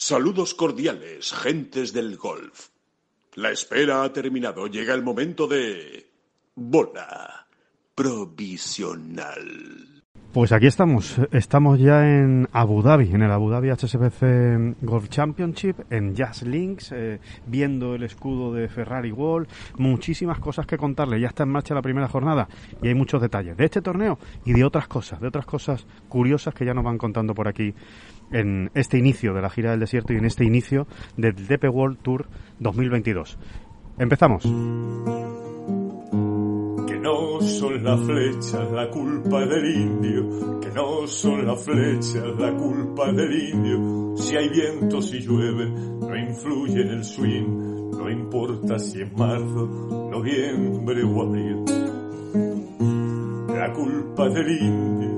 Saludos cordiales, gentes del golf. La espera ha terminado. Llega el momento de... Bola provisional. Pues aquí estamos, estamos ya en Abu Dhabi, en el Abu Dhabi HSBC Golf Championship, en Jazz Links, eh, viendo el escudo de Ferrari Wall, muchísimas cosas que contarle, ya está en marcha la primera jornada y hay muchos detalles de este torneo y de otras cosas, de otras cosas curiosas que ya nos van contando por aquí en este inicio de la gira del desierto y en este inicio del DP World Tour 2022. Empezamos. Que no son las flechas la culpa del indio, que no son las flechas la culpa del indio. Si hay viento, si llueve, no influye en el swing, no importa si es marzo, noviembre o abril. La culpa del indio,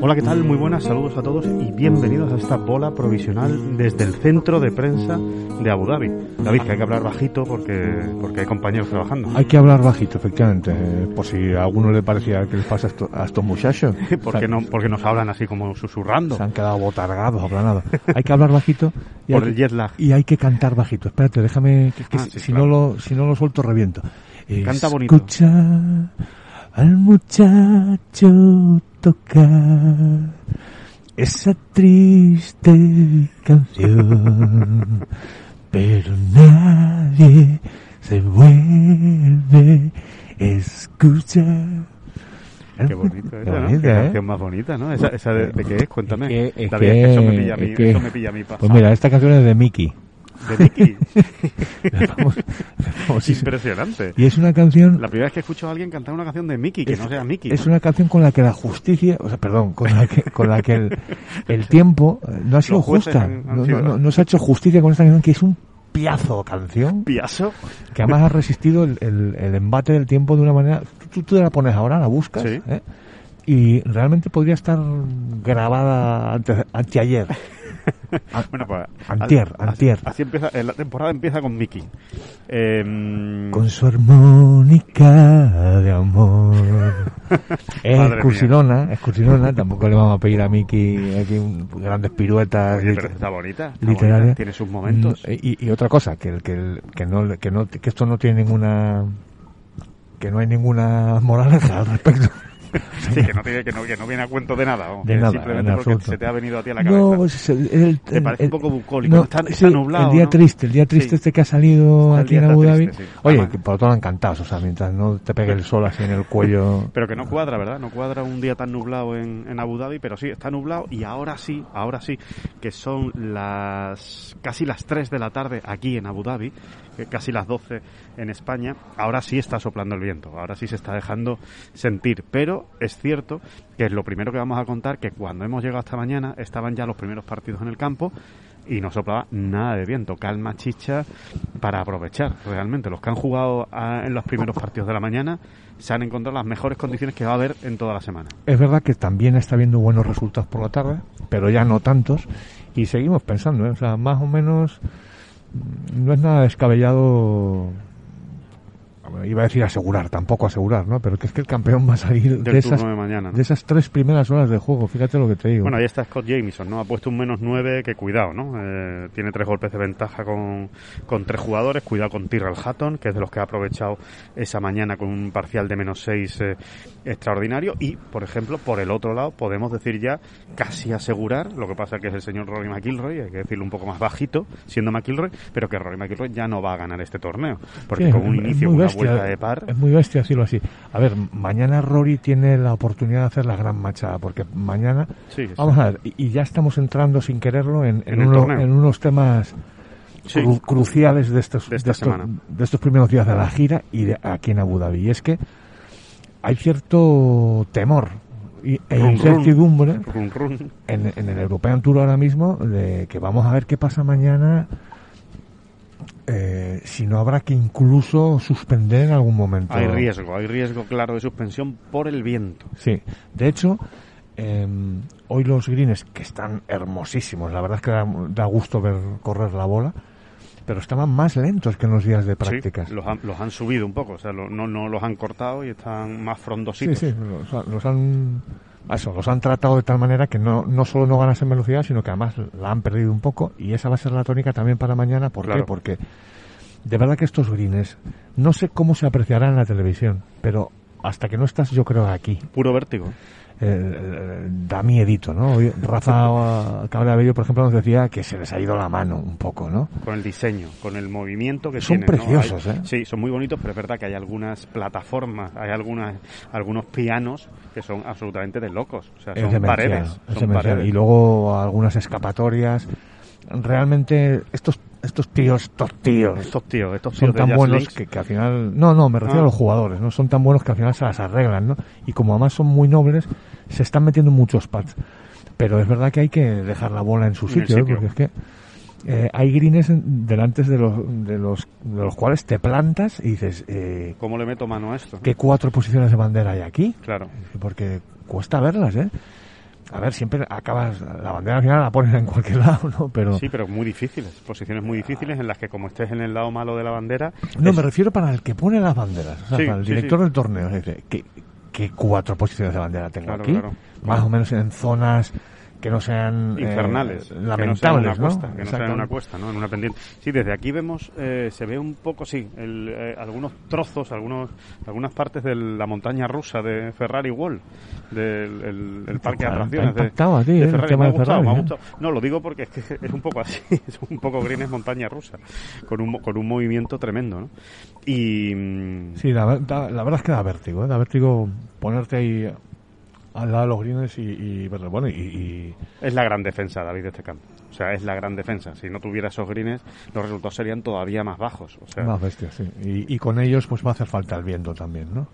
Hola, ¿qué tal? Muy buenas, saludos a todos y bienvenidos a esta bola provisional desde el centro de prensa de Abu Dhabi. David, que hay que hablar bajito porque, porque hay compañeros trabajando. Hay que hablar bajito, efectivamente, eh, por si a alguno le parecía que les pasa a esto- a estos muchachos. porque, no, porque nos hablan así como susurrando Se han quedado botargados, aplanados. Hay que hablar bajito y por hay, el jet lag. y hay que cantar bajito. Espérate, déjame, que, que Ah, si, sí, si claro. no lo, si no lo suelto reviento. Canta bonito. Escucha al muchacho tocar esa triste canción, pero nadie se vuelve a escuchar. Qué bonito, esa, ¿no? bonita, Qué ¿eh? canción más bonita, ¿no? Esa, esa de, de qué es, cuéntame. Es que- es David, que eso me pilla a mí, es que- eso me pilla a mí pasado. Pues mira, esta canción es de Mickey. De es- Impresionante. y es una canción La primera vez que escucho a alguien cantar una canción de Mickey, que Es- no sea Mickey. Es una canción con la que la justicia, o sea, perdón, con la que, con la que el, el tiempo eh, no ha sido justa. han- han no, sido- no- no- no se ha hecho justicia con esta canción que es un piazo canción Piazo. que además ha resistido el, el- el embate del tiempo de una manera. Tú, tú te la pones ahora, la buscas, Sí. ¿eh? y realmente podría estar grabada ante, anteayer. A- Bueno, pues. Antier, así- antier. Así empieza, eh, la temporada empieza con Mickey. Eh, Con su armónica de amor. es Madre excursionona, excursionona, tampoco le vamos a pedir a Miki aquí un- grandes piruetas oye, lit- pero está bonita. está bonita, Tiene sus momentos. Mm, Y, y otra cosa, que, que, que, no, que, no, que esto no tiene ninguna... que no hay ninguna moraleja al respecto. Sí, que no, tiene, que, no, que no viene a cuento de nada. vamos, De nada, simplemente en porque absoluto. se te ha venido a ti a la cabeza. No, pues el, el- Te parece el- un poco bucólico. no, está, está sí, nublado. el día triste, el día triste Sí. este que ha salido Está aquí en Abu Dhabi. triste. Oye, Además- que por todo encantados, o sea, mientras no te pegue el sol así en el cuello. Pero que no cuadra, ¿verdad? No cuadra un día tan nublado en, en Abu Dhabi, pero sí, está nublado y ahora sí, ahora sí, que son las casi las 3 de la tarde aquí en Abu Dhabi, casi las 12 en España, ahora sí está soplando el viento, ahora sí se está dejando sentir, pero es cierto que es lo primero que vamos a contar, que cuando hemos llegado esta mañana estaban ya los primeros partidos en el campo y no soplaba nada de viento, calma chicha para aprovechar realmente. Los que han jugado ah, en los primeros partidos de la mañana se han encontrado las mejores condiciones que va a haber en toda la semana. Es verdad que también está habiendo buenos resultados por la tarde, pero ya no tantos. Y seguimos pensando, ¿eh? o sea, más o menos no es nada descabellado. Iba a decir asegurar, tampoco asegurar, ¿no? Pero que es que el campeón va a salir Del de esas, de mañana. ¿no? de esas tres primeras horas de juego. Fíjate lo que te digo. Bueno, ahí está Scott Jamieson, ¿no? Ha puesto un menos 9 que cuidado, ¿no? Eh, tiene tres golpes de ventaja con, con tres jugadores. Cuidado con Tyrrell Hatton, que es de los que ha aprovechado esa mañana con un parcial de menos 6 extraordinario. Y, por ejemplo, por el otro lado, podemos decir ya casi asegurar, lo que pasa que es el señor Rory McIlroy, hay que decirlo un poco más bajito, siendo McIlroy, pero que Rory McIlroy ya no va a ganar este torneo. Porque Sí, con un es- es inicio, una bestia, vuelta de par. Es muy bestia decirlo así. A ver, mañana Rory tiene la oportunidad de hacer la gran machada, porque mañana, Sí, sí. vamos a ver, y, y ya estamos entrando sin quererlo en, en, En el uno- torneo. en unos temas Sí. cru- cruciales de estos, De esta estos, semana. de estos primeros días de la gira y de aquí en Abu Dhabi. Y es que hay cierto temor y, e run. incertidumbre Run, run. en, en el European Tour ahora mismo de que vamos a ver qué pasa mañana eh, si no habrá que incluso suspender en algún momento. Hay riesgo, hay riesgo claro de suspensión por el viento. Sí, de hecho, eh, hoy los greens, que están hermosísimos, la verdad es que da, da gusto ver correr la bola, pero estaban más lentos que en los días de prácticas. Sí, los, han, los han subido un poco, o sea, lo- no, no los han cortado y están más Sí, frondositos. sí, los, ha- los han eso, los han tratado de tal manera que no, no solo no ganas en velocidad, sino que además la han perdido un poco y esa va a ser la tónica también para mañana. ¿Por Claro. qué? Porque de verdad que estos greens, no sé cómo se apreciarán en la televisión, pero hasta que no estás yo creo aquí, Puro vértigo. Eh, da miedito, ¿no? Rafa Cabra-Bello, por ejemplo, nos decía que se les ha ido la mano un poco, ¿no? Con el diseño, con el movimiento que Son tienen. ¿no? preciosos, Hay- ¿eh? Sí, son muy bonitos, pero es verdad que hay algunas plataformas, hay algunas, algunos pianos que son absolutamente de locos. O sea, son paredes. es son paredes. Y luego algunas escapatorias. Realmente estos estos tíos, estos tíos, Estos tíos, estos tíos son tan buenos que, que al final... No, no, me refiero Ah. a los jugadores, ¿no? Son tan buenos que al final se las arreglan, ¿no? Y como además son muy nobles, se están metiendo muchos pads. Pero es verdad que hay que dejar la bola en su En el sitio, ¿eh? sitio. porque es que eh, hay greens en- delante de los, de, los, de los cuales te plantas y dices, eh, ¿Cómo le meto mano a esto? ¿qué cuatro posiciones de bandera hay aquí? Claro. porque cuesta verlas, ¿eh? A ver, siempre acabas, la bandera al final la pones en cualquier lado, ¿no? Pero, Sí, pero muy difíciles, posiciones muy difíciles en las que como estés en el lado malo de la bandera... no, es- me refiero para el que pone las banderas, o sea, Sí, para el director sí. del torneo, dice, ¿qué, qué cuatro posiciones de bandera tengo Claro, aquí? claro. Más o menos en zonas que no sean eh, infernales, lamentables, que no sean una cuesta, que no sean una cuesta, ¿no? En una pendiente. Sí, desde aquí vemos, eh, se ve un poco, sí, el, eh, algunos trozos, algunos, algunas partes de la montaña rusa de Ferrari Wall, del el, el parque de atracciones de, ¿eh? Ferrari. Me ha gustado, me ha Ferrari, ¿eh? gustado. No, lo digo porque es que es un poco así, es un poco green es montaña rusa, con un, con un movimiento tremendo, ¿no? Y... mm, Sí, la, da- la verdad es que da vértigo, ¿eh? Da vértigo ponerte ahí al lado de los greens y, y. Bueno, y, y- Es la gran defensa, David, de este campo. O sea, es la gran defensa. Si no tuviera esos greens, los resultados serían todavía más bajos. O sea, Más bestias, sí. Y, y con ellos pues va a hacer falta el viento también, ¿no?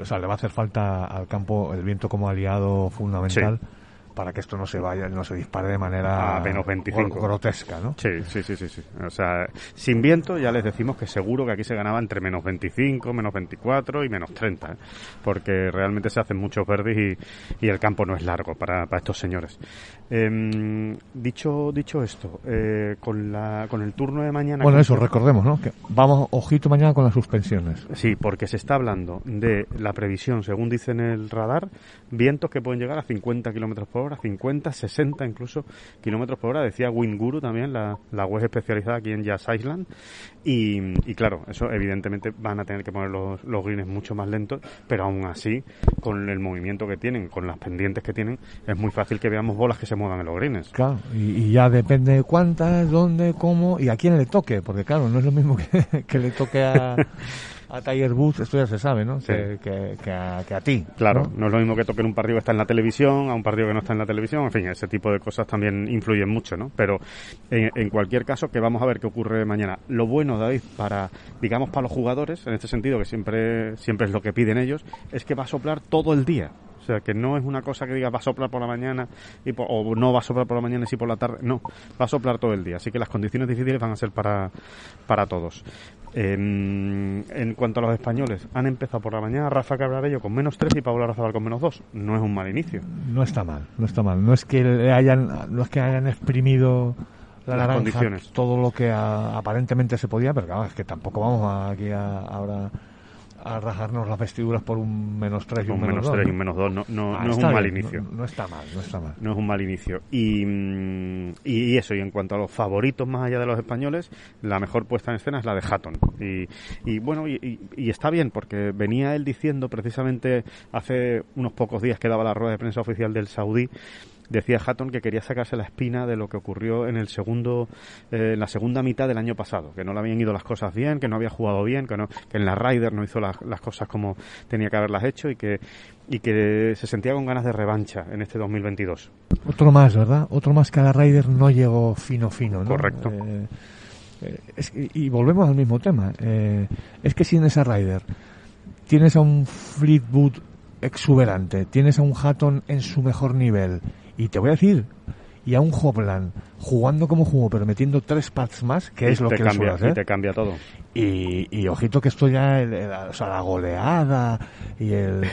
O sea, le va a hacer falta al campo el viento como aliado fundamental para que esto no se vaya, no se dispare de manera A menos 25. gro- grotesca, ¿no? Sí, sí, sí, sí, sí. O sea, sin viento ya les decimos que seguro que aquí se ganaba entre menos 25, menos 24 y menos 30, ¿eh? porque realmente se hacen muchos verdes y, y el campo no es largo para, para estos señores. Em, dicho dicho esto, eh, con la con el turno de mañana. Bueno, eso, recordemos, ¿no? Que vamos, ojito mañana con las suspensiones. Sí, porque se está hablando de la previsión, según dice en el radar, vientos que pueden llegar a 50 kilómetros por hora, 50, 60 incluso kilómetros por hora. Decía Winguru también, la, la web especializada aquí en Jazz Island. Y, y claro, eso evidentemente van a tener que poner los, los greens mucho más lentos, pero aún así, con el movimiento que tienen, con las pendientes que tienen, es muy fácil que veamos bolas que se muevan en los greens. Claro, y, y ya depende de cuántas, dónde, cómo y a quién le toque, porque claro, no es lo mismo que, que le toque a, a Tiger Woods, esto ya se sabe, ¿no? Sí. Que, que, que a, que a ti. Claro, ¿no? ¿no? es lo mismo que toquen un partido que está en la televisión a un partido que no está en la televisión, en fin, ese tipo de cosas también influyen mucho, ¿no? Pero en, en cualquier caso, que vamos a ver qué ocurre mañana. Lo bueno, David, para, digamos, para los jugadores, en este sentido, que siempre, siempre es lo que piden ellos, es que va a soplar todo el día. O sea, que no es una cosa que diga va a soplar por la mañana y por- o no va a soplar por la mañana y sí por la tarde. No, va a soplar todo el día. Así que las condiciones difíciles van a ser para, para todos. En, en cuanto a los españoles, han empezado por la mañana Rafa Cabrarello con menos 3 y Paula Razabal con menos 2. No es un mal inicio. No está mal, no está mal. No es que le hayan, no es que hayan exprimido la Las condiciones. todo lo que a- aparentemente se podía, pero claro, es que tampoco vamos a- aquí a, ahora a rajarnos las vestiduras por un menos 3 y un, Un menos dos, 3 y ¿no? un menos 2 no, no, Ah, no es un mal bien, inicio. No, no está mal, no está mal. No es un mal inicio. Y, mm, y eso, y en cuanto a los favoritos más allá de los españoles, la mejor puesta en escena es la de Hatton. Y, y bueno, y, y- y está bien, porque venía él diciendo precisamente hace unos pocos días que daba la rueda de prensa oficial del Saudí, decía Hatton que quería sacarse la espina de lo que ocurrió en el segundo eh, en la segunda mitad del año pasado que no le habían ido las cosas bien que no había jugado bien que no que en la Ryder no hizo las, las cosas como tenía que haberlas hecho y que y que se sentía con ganas de revancha en este 2022 Otro más, ¿verdad? Otro más que a la Ryder no llegó fino fino, ¿no? Correcto. Eh, eh, es y volvemos al mismo tema. eh, es que si en esa Rider tienes a un Fleetwood exuberante, tienes a un Hatton en su mejor nivel, y te voy a decir, y a un Hopland jugando como jugó, pero metiendo tres pads más, que es Y lo que él suele cambia, hacer. y te cambia todo. Y, y ojito que esto ya, el- el- o sea, la goleada y el,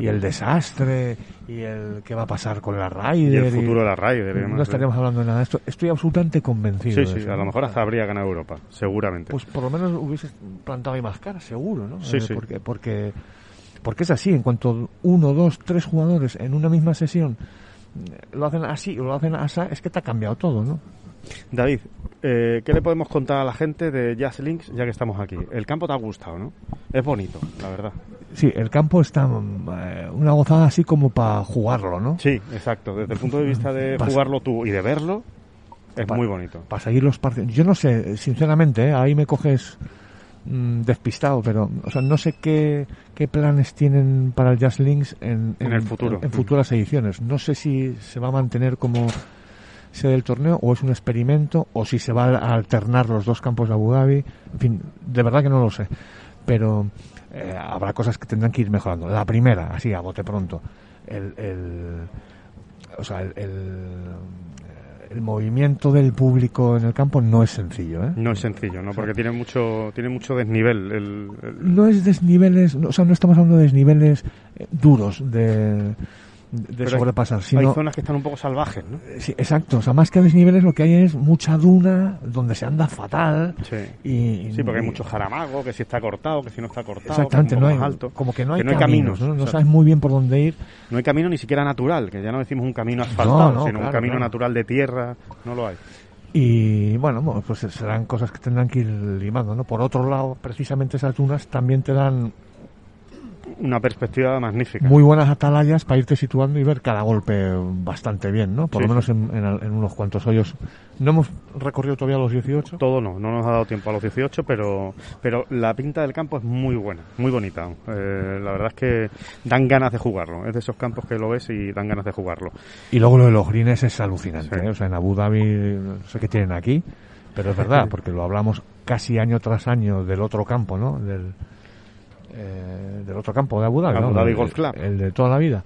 y el desastre y el qué va a pasar con la Y Ryder. el futuro de la Ryder y demás, No sí. estaríamos hablando de nada de esto. Estoy absolutamente convencido. Sí, de sí, eso, a lo mejor hasta habría ganado Europa, seguramente. Pues por lo menos hubiese plantado ahí más cara, seguro, ¿no? Sí, Eh, sí. Porque, porque, porque es así, en cuanto uno, dos, tres jugadores en una misma sesión eh, lo hacen así o lo hacen así, es que te ha cambiado todo, ¿no? David, eh, ¿qué le podemos contar a la gente de Jazz Links ya que estamos aquí? El campo te ha gustado, ¿no? Es bonito, la verdad. Sí, el campo está mm, eh, una gozada así como para jugarlo, ¿no? Sí, exacto. Desde el punto de vista de Pas- jugarlo tú y de verlo, es Pa- muy bonito. para seguir los partidos. Yo no sé, sinceramente, ¿eh? ahí me coges mm, despistado, pero o sea, no sé qué, qué planes tienen para el Jazz Links en, En el futuro. en, futuras ediciones. No sé si se va a mantener como sede del torneo o es un experimento o si se va a alternar los dos campos de Abu Dhabi. En fin, de verdad que no lo sé. Pero eh, habrá cosas que tendrán que ir mejorando. La primera, así a bote pronto, el, el o sea, el, el, el movimiento del público en el campo no es sencillo, ¿eh? No es sencillo, ¿no? Porque tiene mucho, tiene mucho desnivel. El, el- No es desniveles, o sea, no estamos hablando de desniveles eh, duros de, de pero hay- sobrepasar, sino Hay zonas que están un poco salvajes, ¿no? Sí, exacto. O sea, más que desniveles lo que hay es mucha duna donde se anda fatal. Sí. Y, Sí, porque hay mucho jaramago, que si está cortado, que si no está cortado, Exactamente, que es no hay, más alto. como que no hay, Que no hay caminos, caminos, ¿no? Sabes muy bien por dónde ir. No hay camino ni siquiera natural, que ya no decimos un camino asfaltado, no, sino un camino natural de tierra, no lo hay. Y bueno, bueno, pues serán cosas que tendrán que ir limando, ¿no? Por otro lado, precisamente esas dunas también te dan Una perspectiva magnífica. muy buenas atalayas para irte situando y ver cada golpe bastante bien, ¿no? Por Sí, lo menos en, en- en unos cuantos hoyos. No hemos recorrido todavía los 18. Todo no, no nos ha dado tiempo a los 18, pero, pero la pinta del campo es muy buena, muy bonita. Eh, la verdad es que dan ganas de jugarlo. Es de esos campos que lo ves y dan ganas de jugarlo. Y luego lo de los greens es alucinante, Sí. ¿eh? O sea, en Abu Dhabi, no sé qué tienen aquí, pero es verdad, porque lo hablamos casi año tras año del otro campo, ¿no? Del, eh, del otro campo de Abu Dhabi, Golf Club. El de toda la vida.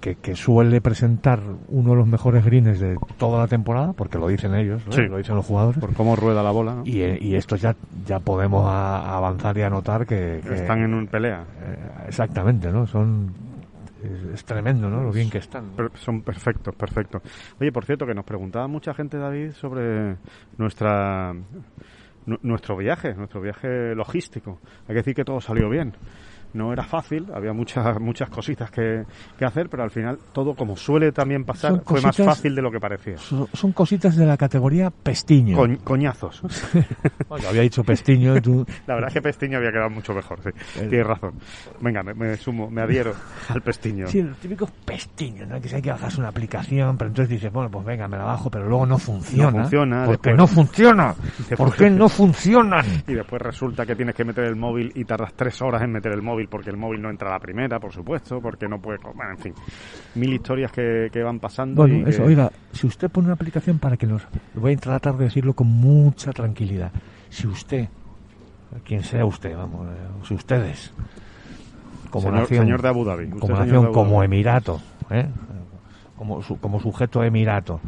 Que, que suele presentar uno de los mejores greens de toda la temporada, porque lo dicen ellos, ¿no? Sí. lo dicen los jugadores. Por cómo rueda la bola, ¿no? Y, eh, y esto ya, ya podemos a- avanzar y anotar que, que- Están en un pelea. eh, exactamente, ¿no? Son es, tremendo, ¿no? Lo bien que están. Son perfectos, perfectos. Oye, por cierto, que nos preguntaba mucha gente, David, sobre nuestra nu- nuestro viaje, nuestro viaje logístico. Hay que decir que todo salió bien. No era fácil, había muchas muchas cositas que, que hacer, pero al final todo, como suele también pasar, Son fue más fácil de lo que parecía. Son, son cositas de la categoría pestiño. Coñ- coñazos. Había dicho pestiño, tú... La verdad es que Pestiño había quedado mucho mejor, sí. El- Tienes razón. Venga, me, me sumo, me adhiero al Pestiño. Sí, los típicos pestiños, ¿no? Que si hay que bajarse una aplicación, pero entonces dices, bueno, pues venga, me la bajo, pero luego no funciona. No funciona, ¿Por qué después- no funciona? Después- ¿Por qué no funcionan? Y después resulta que tienes que meter el móvil y tardas tres horas en meter el móvil porque el móvil no entra a la primera, por supuesto, porque no puede... Bueno, en fin, mil historias que, que van pasando. y Bueno, que- eso, oiga, si usted pone una aplicación para que nos... Voy a tratar de decirlo con mucha tranquilidad. Si usted, quien sea usted, vamos, eh, si ustedes, como Señor- nación, señor de Abu Dhabi, como señor nación, de Abu como emirato, ¿eh? como, su- como sujeto emirato,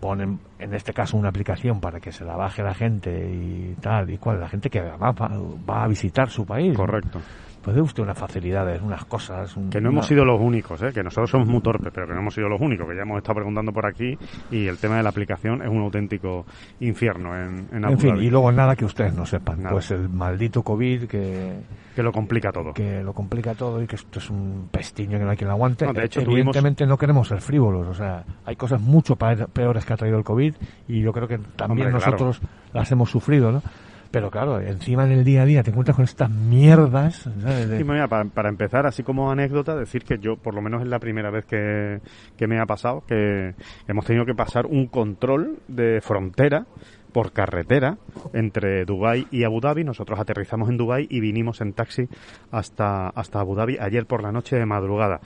ponen en este caso una aplicación para que se la baje la gente y tal y cual, la gente que va, va- va a visitar su país. Correcto. Pues dé usted unas facilidades, unas cosas. un- Que no hemos sido los únicos, ¿eh? que nosotros somos muy torpes, pero que no hemos sido los únicos, que ya hemos estado preguntando por aquí y el tema de la aplicación es un auténtico infierno en, en Abu En fin, y luego nada que ustedes no sepan. Nada. Pues el maldito COVID que, que lo complica todo. que lo complica todo y que esto es un pestiño que no hay quien lo aguante. No, de hecho, Evidentemente no queremos ser frívolos. O sea, hay cosas mucho peores que ha traído el COVID y yo creo que también Hombre, claro. nosotros las hemos sufrido, ¿no? Pero claro, encima en el día a día te encuentras con estas mierdas. ¿sabes? De- Sí, mira, para, para empezar, así como anécdota, decir que yo, por lo menos es la primera vez que, que me ha pasado, que hemos tenido que pasar un control de frontera por carretera entre Dubái y Abu Dhabi. Nosotros aterrizamos en Dubái y vinimos en taxi hasta, hasta Abu Dhabi ayer por la noche de madrugada.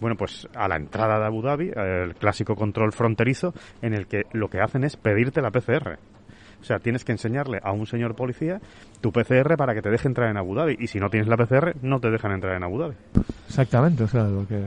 Bueno, pues a la entrada de Abu Dhabi, el clásico control fronterizo, en el que lo que hacen es pedirte la PCR. O sea, tienes que enseñarle a un señor policía tu PCR para que te deje entrar en Abu Dhabi. Y si no tienes la PCR, no te dejan entrar en Abu Dhabi. Exactamente, o sea, lo que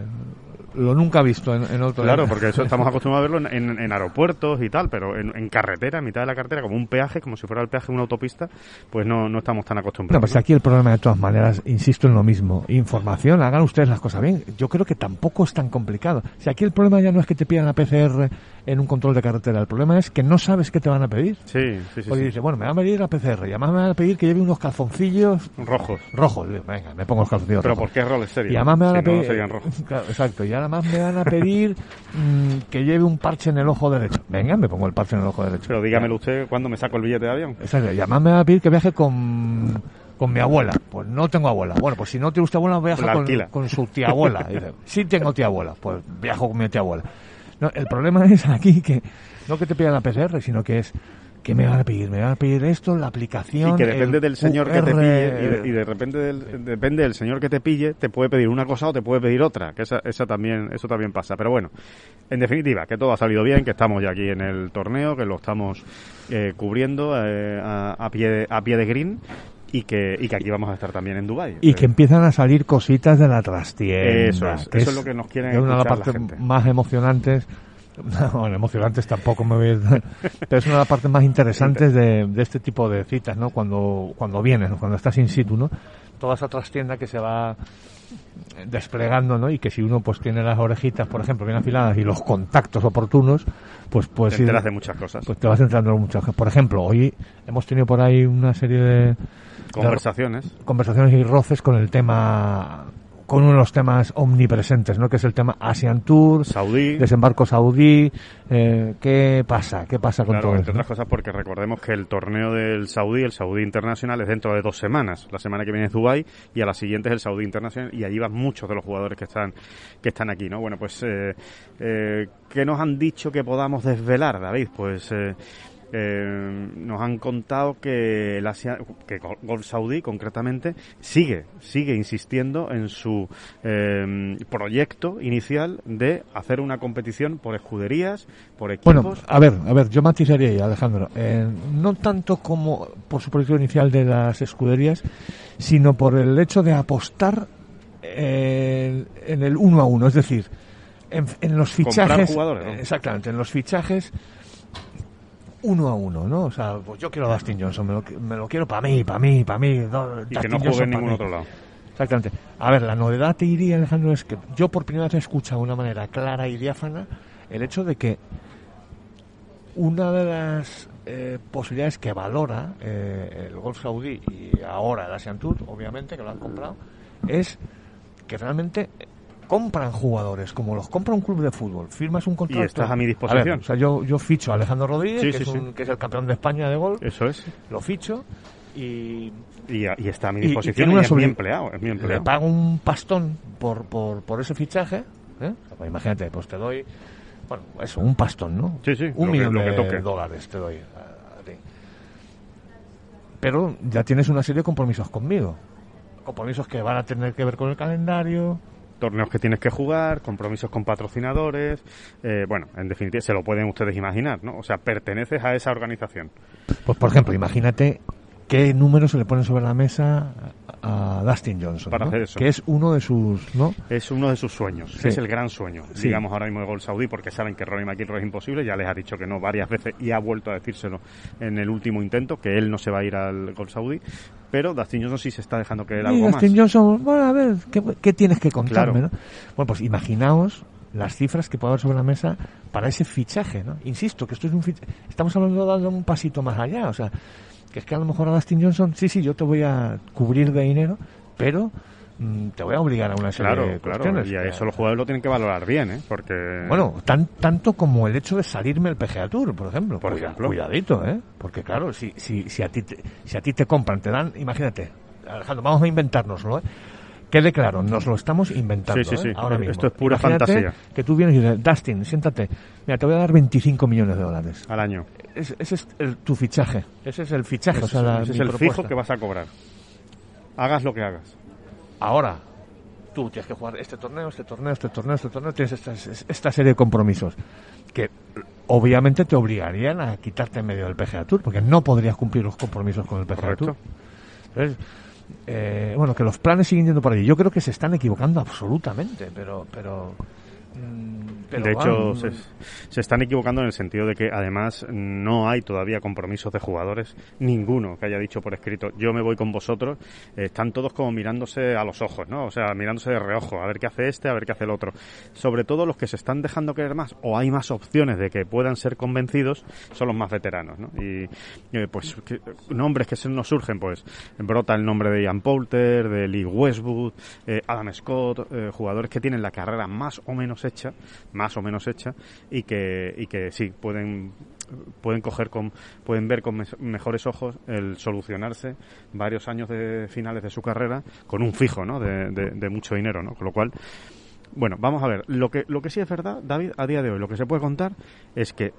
lo nunca visto en, en otro Claro, porque eso estamos acostumbrados a verlo en, en aeropuertos y tal, pero en, en, carretera, en mitad de la carretera, como un peaje, como si fuera el peaje de una autopista, pues no, no estamos tan acostumbrados. No, pues aquí el problema de todas maneras, insisto en lo mismo, información, hagan ustedes las cosas bien. Yo creo que tampoco es tan complicado. Si aquí el problema ya no es que te pidan la PCR en un control de carretera, el problema es que no sabes qué te van a pedir. Sí, sí, sí. Porque dice, bueno, me van a pedir la PCR y además me van a pedir que lleve unos calzoncillos Rojos. rojos. Venga, me pongo los calzoncillos Pero rojos. ¿por qué roles serios? Y además me van Si a no, pedir. serían rojos. Claro, exacto. Y además me van a pedir mm, que lleve un parche en el ojo derecho. Venga, me pongo el parche en el ojo derecho. Pero dígamelo usted cuándo me saco el billete de avión. Exacto. Y además me va a pedir que viaje con, con mi abuela. Pues no tengo abuela. Bueno, pues si no tiene usted abuela, viaja con, con su tía abuela. Y dice, sí tengo tía abuela. Pues viajo con mi tía abuela. No, el problema es aquí que no que te pidan la PCR, sino que es que me van a pedir, me van a pedir esto, la aplicación. Y que depende el del señor que te pille, y de, y de repente del, depende del señor que te pille, te puede pedir una cosa o te puede pedir otra, que esa, esa también, eso también pasa. Pero bueno, en definitiva, que todo ha salido bien, que estamos ya aquí en el torneo, que lo estamos eh, cubriendo eh, a, a pie de, a pie de green y que, y que aquí vamos a estar también en Dubai. Y que empiezan a salir cositas de la trastienda. Eso es, eso es lo que nos quieren es una de las escuchar la partes gente. más emocionantes. No, bueno, emocionantes tampoco me voy a pero es una de las partes más interesantes de, de este tipo de citas, ¿no? Cuando, cuando vienes, ¿no? cuando estás in situ, ¿no? Toda esa trastienda que se va desplegando, ¿no? Y que si uno pues tiene las orejitas, por ejemplo, bien afiladas y los contactos oportunos, pues pues te enteras de muchas cosas. Pues te vas entrando en muchas cosas. Por ejemplo, hoy hemos tenido por ahí una serie de Conversaciones. de conversaciones y roces con el tema con uno de los temas omnipresentes, ¿no? Que es el tema Asian Tour, Saudí. desembarco saudí, eh, ¿qué pasa? ¿Qué pasa con Claro, todo entre eso? otras cosas porque recordemos que el torneo del Saudí, el Saudí Internacional, es dentro de dos semanas. La semana que viene es Dubai y a la siguiente es el Saudí Internacional y allí van muchos de los jugadores que están que están aquí, ¿no? Bueno, pues eh, eh, ¿qué nos han dicho que podamos desvelar, David? Pues eh, nos han contado que el Asia, que Gol- Saudí concretamente sigue sigue insistiendo en su eh, proyecto inicial de hacer una competición por escuderías, por equipos. Bueno, a ver, a ver, yo matizaría ahí, Alejandro. Eh, no tanto como por su proyecto inicial de las escuderías, sino por el hecho de apostar eh, en el uno a uno, es decir, en, en los Comprar fichajes. jugadores, ¿no? Exactamente, en los fichajes uno a uno, ¿no? O sea, pues yo quiero a Dustin Johnson, me lo, me lo quiero para mí, para mí, para mí. y que no juegue en ningún mí. otro lado. Exactamente. A ver, la novedad te diría, Alejandro, es que yo por primera vez he escuchado de una manera clara y diáfana el hecho de que una de las eh, posibilidades que valora eh, el Golf Saudí y ahora el Asian Tour, obviamente, que lo han comprado, es que realmente compran jugadores, como los compra un club de fútbol, firmas un contrato. estás a mi disposición. ver, o sea, yo, yo ficho a Alejandro Rodríguez, Sí, que, sí, es sí. un- que es el campeón de España de golf, Eso es. lo ficho y Y, y está a mi Y- y disposición y, es mi empleado, es mi le empleado. pago un pastón por, por, por ese fichaje, ¿eh? Pues imagínate, pues te doy, bueno, eso, un pastón, ¿no? Sí, sí, un lo que- millón que de dólares te doy a, a ti. Pero ya tienes una serie de compromisos conmigo. Compromisos que van a tener que ver con el calendario. Torneos que tienes que jugar, compromisos con patrocinadores. eh, bueno, en definitiva, se lo pueden ustedes imaginar, ¿no? O sea, perteneces a esa organización. Pues por ejemplo, imagínate qué número se le ponen sobre la mesa a Dustin Johnson, Para ¿no? hacer eso. que es uno de sus, ¿no? Es uno de sus sueños, Sí. es el gran sueño, Sí. digamos ahora mismo de Gol Saudí, porque saben que Ronnie McIlroy es imposible, ya les ha dicho que no varias veces y ha vuelto a decírselo en el último intento, que él no se va a ir al Gol Saudí, pero Dustin Johnson sí se está dejando creer algo más. Dustin Johnson, bueno, a ver, ¿qué, qué tienes que contarme? Claro. ¿no? Bueno, pues imaginaos las cifras que puede haber sobre la mesa para ese fichaje, ¿no? Insisto, que esto es un fichaje. Estamos hablando de dar un pasito más allá, o sea, que es que a lo mejor a Dustin Johnson, sí, sí, yo te voy a cubrir de dinero, pero mm, te voy a obligar a una serie Claro, de claro, cuestiones. y a eso los jugadores lo tienen que valorar bien, ¿eh? Porque... Bueno, tan, tanto como el hecho de salirme el PGA Tour, por ejemplo. Por Cuida- ejemplo. Cuidadito, ¿eh? Porque claro, si, si, si, a ti te, si a ti te compran, te dan, imagínate, Alejandro, vamos a inventárnoslo, ¿eh? Quede claro, nos lo estamos inventando. Sí, sí, ¿eh? sí. Ahora mismo. Esto es pura Imagínate fantasía. Que tú vienes y dices, Dustin, siéntate, mira, te voy a dar 25 millones de dólares. al año. Es- ese es el- tu fichaje. Ese es el fichaje. o Ese, sea, la- ese es el propuesta. fijo que vas a cobrar. Hagas lo que hagas. Ahora, tú tienes que jugar este torneo, este torneo, este torneo, este torneo, tienes esta, esta serie de compromisos que obviamente te obligarían a quitarte en medio del PGA Tour, porque no podrías cumplir los compromisos con el PGA Correcto. Tour. Entonces, eh, bueno, que los planes siguen yendo por ahí. Yo creo que se están equivocando absolutamente, pero, pero, pero de hecho, se, se están equivocando en el sentido de que además no hay todavía compromisos de jugadores, ninguno que haya dicho por escrito, yo me voy con vosotros, Eh, están todos como mirándose a los ojos, ¿no? O sea, mirándose de reojo, a ver qué hace este, a ver qué hace el otro. Sobre todo los que se están dejando querer más, o hay más opciones de que puedan ser convencidos, son los más veteranos, ¿no? Y eh, pues que- nombres que se nos surgen, pues brota el nombre de Ian Poulter, de Lee Westwood, eh, Adam Scott, jugadores que tienen la carrera más o menos hecha, más o menos hecha, y que, y que sí, pueden pueden coger con pueden ver con mejores ojos el solucionarse varios años de finales de su carrera con un fijo no de, de- de mucho dinero no con lo cual bueno vamos a ver. Lo que lo que sí es verdad David a día de hoy lo que se puede contar es que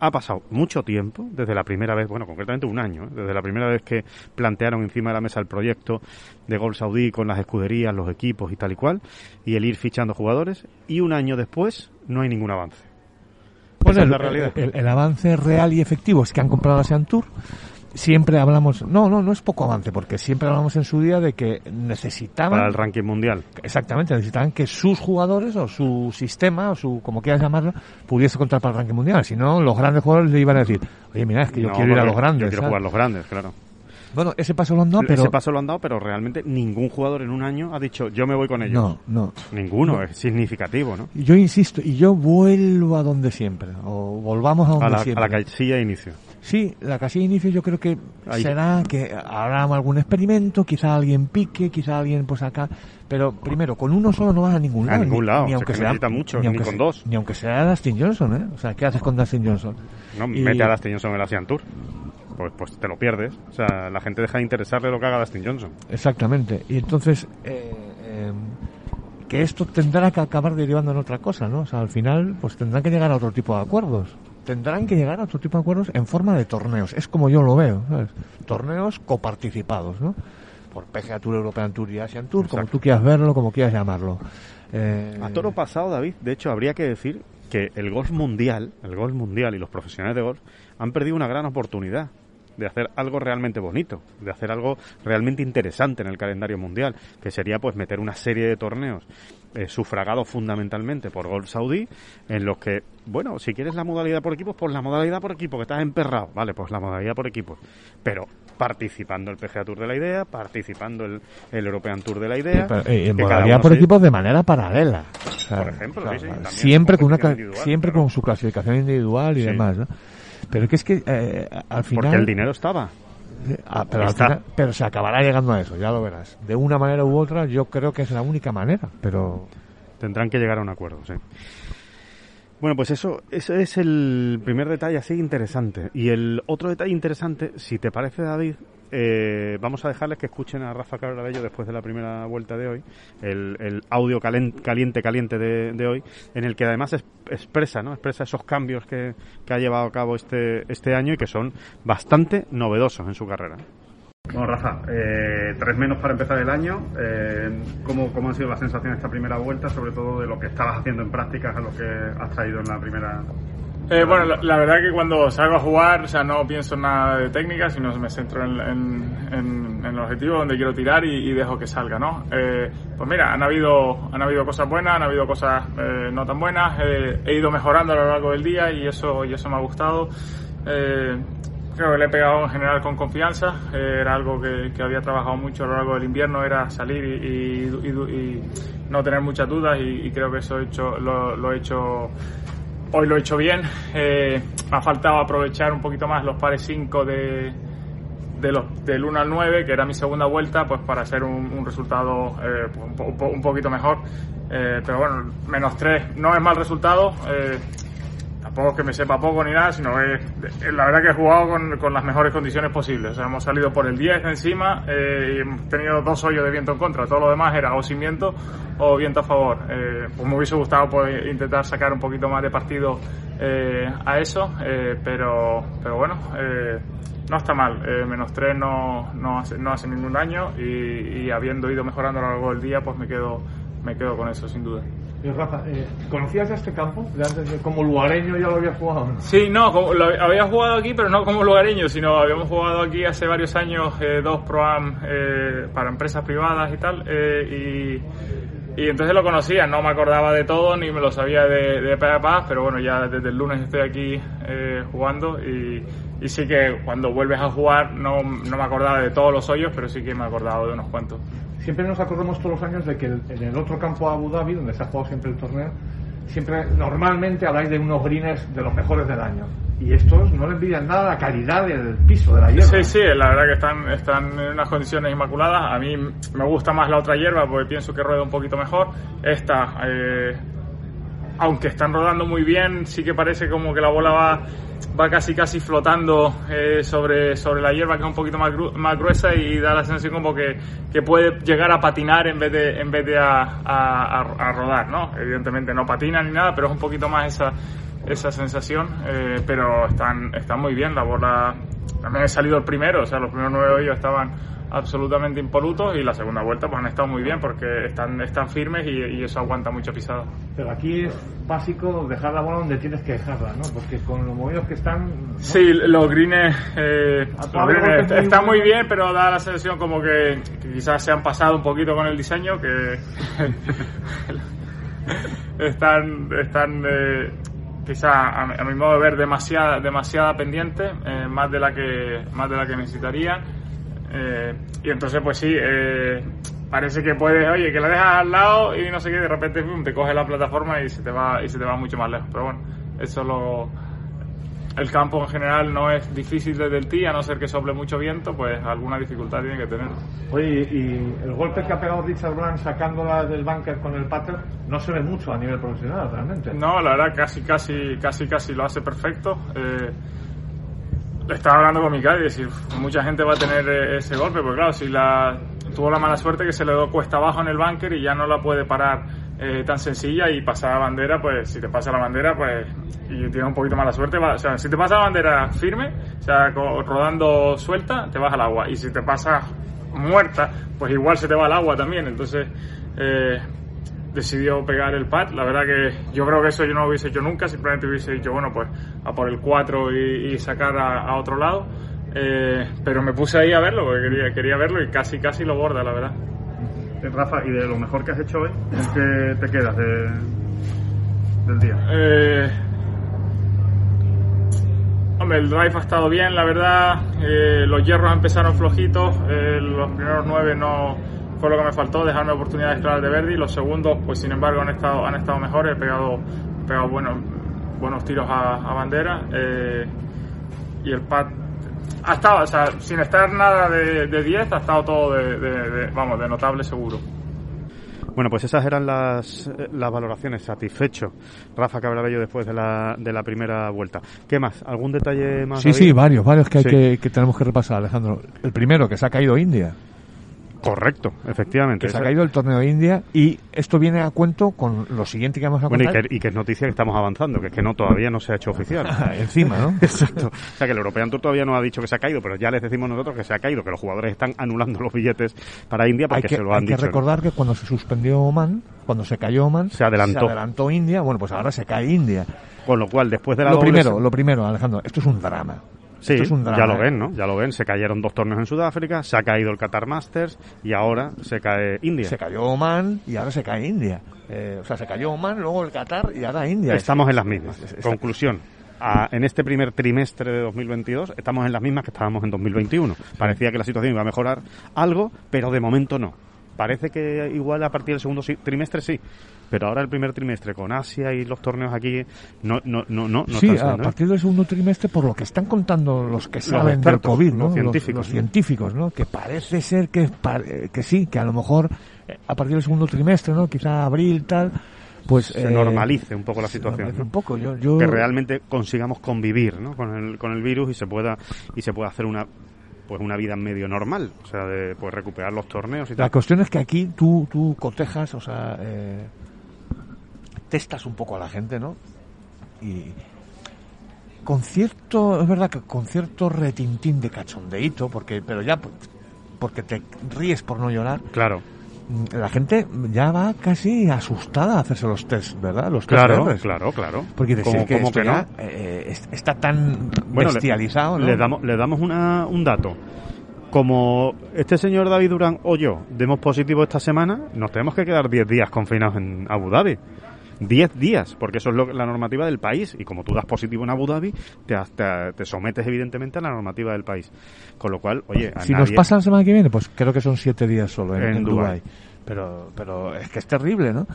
ha pasado mucho tiempo desde la primera vez, bueno, concretamente un año, ¿eh? desde la primera vez que plantearon encima de la mesa el proyecto de Gol Saudí con las escuderías, los equipos y tal y cual, y el ir fichando jugadores, y un año después no hay ningún avance. Bueno, Esa es el, la realidad. el- el avance real y efectivo es que han comprado la Sean Tour. Siempre hablamos, no, no, no es poco avance, porque siempre hablamos en su día de que necesitaban, Para el ranking mundial. exactamente, necesitaban que sus jugadores o su sistema o su, como quieras llamarlo, pudiese contar para el ranking mundial. Si no, los grandes jugadores le iban a decir, oye, mira, es que yo No, quiero ir a los grandes. Yo quiero ¿sabes? jugar los grandes, claro. Bueno, ese paso lo han dado, pero Ese paso lo han dado, pero realmente ningún jugador en un año ha dicho, yo me voy con ellos. no, no. Ninguno, es significativo, ¿no? Yo insisto, y yo vuelvo a donde siempre, o volvamos a donde A la, a siempre. la casilla de inicio. Sí, la casilla de inicio yo creo que Ahí. será que habrá algún experimento, quizá alguien pique, quizá alguien pues acá, pero primero, con uno solo no vas a ningún A lado. ningún ni- lado, ni aunque sea, mucho, ni aunque con se- dos. Ni aunque sea Dustin Johnson, ¿eh? O sea, ¿qué haces con Dustin Johnson? No, Y- mete a Dustin Johnson en el Asian Tour. Pues, pues te lo pierdes. O sea, la gente deja de interesarle lo que haga Dustin Johnson. Exactamente. Y entonces, eh, eh, que esto tendrá que acabar derivando en otra cosa, ¿no? O sea, al final, pues tendrán que llegar a otro tipo de acuerdos. Tendrán que llegar a otro tipo de acuerdos en forma de torneos. Es como yo lo veo, ¿sabes? Torneos coparticipados, ¿no? Por PGA Tour, European Tour y Asian Tour, como tú quieras verlo, como quieras llamarlo. Eh, A toro pasado, David, de hecho, habría que decir que el golf mundial, el golf mundial y los profesionales de golf han perdido una gran oportunidad de hacer algo realmente bonito, de hacer algo realmente interesante en el calendario mundial, que sería pues meter una serie de torneos eh, sufragados fundamentalmente por Golf Saudí, en los que, bueno, si quieres la modalidad por equipos, pues la modalidad por equipo, que estás emperrado, vale, pues la modalidad por equipos, pero participando el PGA Tour de la idea, participando el, el European Tour de la idea, pero, eh, en modalidad por se- equipos de manera paralela. O sea, Por ejemplo, sí, siempre con una siempre claro. con su clasificación individual y Sí. demás, ¿no? Pero que es que eh, al final porque el dinero estaba. Ah, pero, al Está. final- pero se acabará llegando a eso, ya lo verás. De una manera u otra, yo creo que es la única manera, pero Tendrán que llegar a un acuerdo, sí. Bueno, pues eso, ese es el primer detalle así interesante. Y el otro detalle interesante, si te parece, David, eh, vamos a dejarles que escuchen a Rafa Carabello después de la primera vuelta de hoy, el, audio calen- caliente, caliente de, hoy, en el que además es- expresa, ¿no? Expresa esos cambios que, que ha llevado a cabo este, este año y que son bastante novedosos en su carrera. Bueno, Rafa, eh, tres menos para empezar el año. Eh, ¿cómo, ¿Cómo han sido las sensaciones esta primera vuelta, sobre todo de lo que estabas haciendo en prácticas a lo que has traído en la primera? Eh, bueno, la, la verdad que cuando salgo a jugar, o sea, no pienso en nada de técnica, sino me centro en, en, en- en el objetivo donde quiero tirar y, y dejo que salga, ¿no? Eh, pues mira, han habido, han habido cosas buenas, han habido cosas eh, no tan buenas, eh, he ido mejorando a lo largo del día y eso, y eso me ha gustado. Eh, creo que le he pegado en general con confianza, eh, era algo que, había trabajado mucho a lo largo del invierno, era salir y, no tener muchas dudas y, creo que eso lo, he hecho Hoy lo he hecho bien. Eh, ha faltado aprovechar un poquito más los pares 5 de, de los, del 1 al 9, que era mi segunda vuelta, pues para hacer un, resultado eh, un, un po- un poquito mejor. Eh, pero bueno, menos 3 no es mal resultado. Tampoco es que me sepa poco ni nada, sino que la verdad que he jugado con, con las mejores condiciones posibles. O sea, hemos salido por el 10 encima eh, y hemos tenido dos hoyos de viento en contra. Todo lo demás era o sin viento o viento a favor. Eh, pues me hubiese gustado poder intentar sacar un poquito más de partido eh, a eso, eh, pero, pero bueno, no está mal. Menos 3 no, no, hace, no hace ningún daño y, y habiendo ido mejorando a lo largo del día, pues me quedo, me quedo con eso sin duda. Eh, Rafa, eh, ¿conocías este campo? ¿De antes de- como lugareño ya lo habías jugado? Sí, no, había jugado aquí, pero no como lugareño, sino habíamos jugado aquí hace varios años eh, dos pro-am para empresas privadas y tal, y, entonces lo conocía, no me acordaba de todo ni me lo sabía de, de pe a pa, pero bueno, ya desde el lunes estoy aquí jugando y, y sí que cuando vuelves a jugar no, no me acordaba de todos los hoyos, pero sí que me he acordado de unos cuantos. Siempre nos acordamos todos los años de que en el otro campo de Abu Dhabi, donde se ha jugado siempre el torneo, siempre normalmente habláis de unos greens de los mejores del año. Y estos no le envidian nada la calidad del piso, de la hierba. Sí, sí, la verdad que están, están en unas condiciones inmaculadas. A mí me gusta más la otra hierba porque pienso que rueda un poquito mejor. Esta, eh, aunque están rodando muy bien, sí que parece como que la bola va, va casi casi flotando eh, sobre, sobre la hierba que es un poquito más, gru- más gruesa y da la sensación como que, que puede llegar a patinar en vez de, en vez de a, a- rodar, ¿no? Evidentemente no patina ni nada, pero es un poquito más esa, esa sensación, eh, pero están, están muy bien, la bola también he salido el primero, o sea, los primeros nueve hoyos estaban absolutamente impolutos y la segunda vuelta pues han estado muy bien porque están, están firmes y, y eso aguanta mucha pisada. Pero aquí es básico dejar la bola donde tienes que dejarla, ¿no? Porque con los movidos que están... ¿no? Sí, los greens, eh, los greens están muy bien, pero da la sensación como que, que quizás se han pasado un poquito con el diseño, que están, están eh, quizá a, a mi modo de ver demasiada, demasiada pendiente, eh, más de la que, más de la que necesitaría. Eh, y entonces pues sí, eh, parece que puedes, oye, que la dejas al lado y no sé qué, de repente pum, te coge la plataforma y se te va, y se te va mucho más lejos. Pero bueno, eso lo, el campo en general no es difícil desde el tee, a no ser que sople mucho viento, pues alguna dificultad tiene que tener. Oye, y el golpe que ha pegado Richard Blanc sacándola del bunker con el pater no se ve mucho a nivel profesional, realmente. No, la verdad casi, casi, casi, casi lo hace perfecto. Eh, estaba hablando con mi y decir, mucha gente va a tener eh, ese golpe, porque claro, si la tuvo la mala suerte que se le dio cuesta abajo en el bunker y ya no la puede parar eh, tan sencilla y pasar la bandera, pues si te pasa la bandera, pues y tienes un poquito mala suerte, va- o sea, si te pasa la bandera firme, o sea, rodando suelta, te vas al agua y si te pasa muerta, pues igual se te va al agua también, entonces eh, decidió pegar el pad. La verdad que yo creo que eso yo no lo hubiese hecho nunca, simplemente hubiese dicho, bueno, pues a por el 4 y, sacar a, a otro lado. Eh, pero me puse ahí a verlo, porque quería, quería verlo y casi, casi lo borda, la verdad. Rafa, y de lo mejor que has hecho hoy, ¿en qué te quedas de- del día? Eh, hombre, el drive ha estado bien, la verdad. Eh, los hierros empezaron flojitos. eh, los primeros nueve no fue lo que me faltó, dejarme oportunidades claras de Verdi. Los segundos, pues sin embargo, han estado, han estado mejores. He pegado, pegado buenos, buenos tiros a, a bandera. y el pad ha estado, o sea, sin estar nada de, de 10, ha estado todo de, de- de- vamos, de notable seguro. Bueno, pues esas eran las, las valoraciones. Satisfecho, Rafa Cabrabello, después de la, de la primera vuelta. ¿Qué más? ¿Algún detalle más? Sí, David? sí, varios, varios que, hay Sí. que, que tenemos que repasar, Alejandro. El primero, que se ha caído India. Correcto, efectivamente. Que se ha caído el torneo de India y esto viene a cuento con lo siguiente que vamos a Bueno, y contar. que, y que es noticia que estamos avanzando, que es que no todavía no se ha hecho oficial. Encima, ¿no? Exacto. O sea que el European Tour todavía no ha dicho que se ha caído, pero ya les decimos nosotros que se ha caído, que los jugadores están anulando los billetes para India hay porque que, se lo hay han que dicho. recordar que cuando se suspendió Oman, cuando se cayó Oman, Se adelantó. adelantó India. Bueno, pues ahora se cae India. Con lo cual, después de la Lo doble primero, se- lo primero, Alejandro, esto es un drama. Sí, Esto es un drama, ya lo ¿eh? ven, ¿no? Ya lo ven. Se cayeron dos torneos en Sudáfrica, se ha caído el Qatar Masters y ahora se cae India. Se cayó Oman y ahora se cae India. Eh, o sea, se cayó Oman, luego el Qatar y ahora India. Estamos Es- en las mismas. Conclusión. a- en este primer trimestre de 2022 estamos en las mismas que estábamos en 2021. Parecía que la situación iba a mejorar algo, pero de momento no. Parece que igual a partir del segundo trimestre sí, pero ahora el primer trimestre con Asia y los torneos aquí no no no no, no sí, a ¿eh? partir del segundo trimestre, por lo que están contando los que saben del expertos, COVID, los ¿no? científicos, los científicos, ¿no? Que parece ser que, eh, que sí, que a lo mejor eh, a partir del segundo trimestre, ¿no? Quizá abril, tal, pues... se eh, normalice un poco la situación. Un poco, yo... yo que realmente consigamos convivir ¿no? con, el, con el virus y se pueda y se pueda hacer una pues una vida medio normal, o sea, de pues recuperar los torneos y La tal. cuestión es que aquí tú, tú cotejas, o sea, eh, testas un poco a la gente, ¿no? Y con cierto, es verdad que con cierto retintín de cachondeíto, porque, pero ya por- porque te ríes por no llorar, Claro. La gente ya va casi asustada a hacerse los test, ¿verdad? Los test Claro, verdes. claro, claro. Porque dice, ¿Cómo- es que cómo esto que ya, no? eh, es- está tan Bueno, le- bestializado, ¿no? Le damos, le damos una, un dato. Como este señor David Durán o yo demos positivo esta semana, nos tenemos que quedar 10 días confinados en Abu Dhabi. 10 días, porque eso es lo- la normativa del país. Y como tú das positivo en Abu Dhabi, te, te- te sometes evidentemente a la normativa del país. Con lo cual, oye, a Si nos pasa la semana que viene, pues creo que son siete días solo en, En en Dubái. Dubái. Pero, pero es que es terrible, ¿no?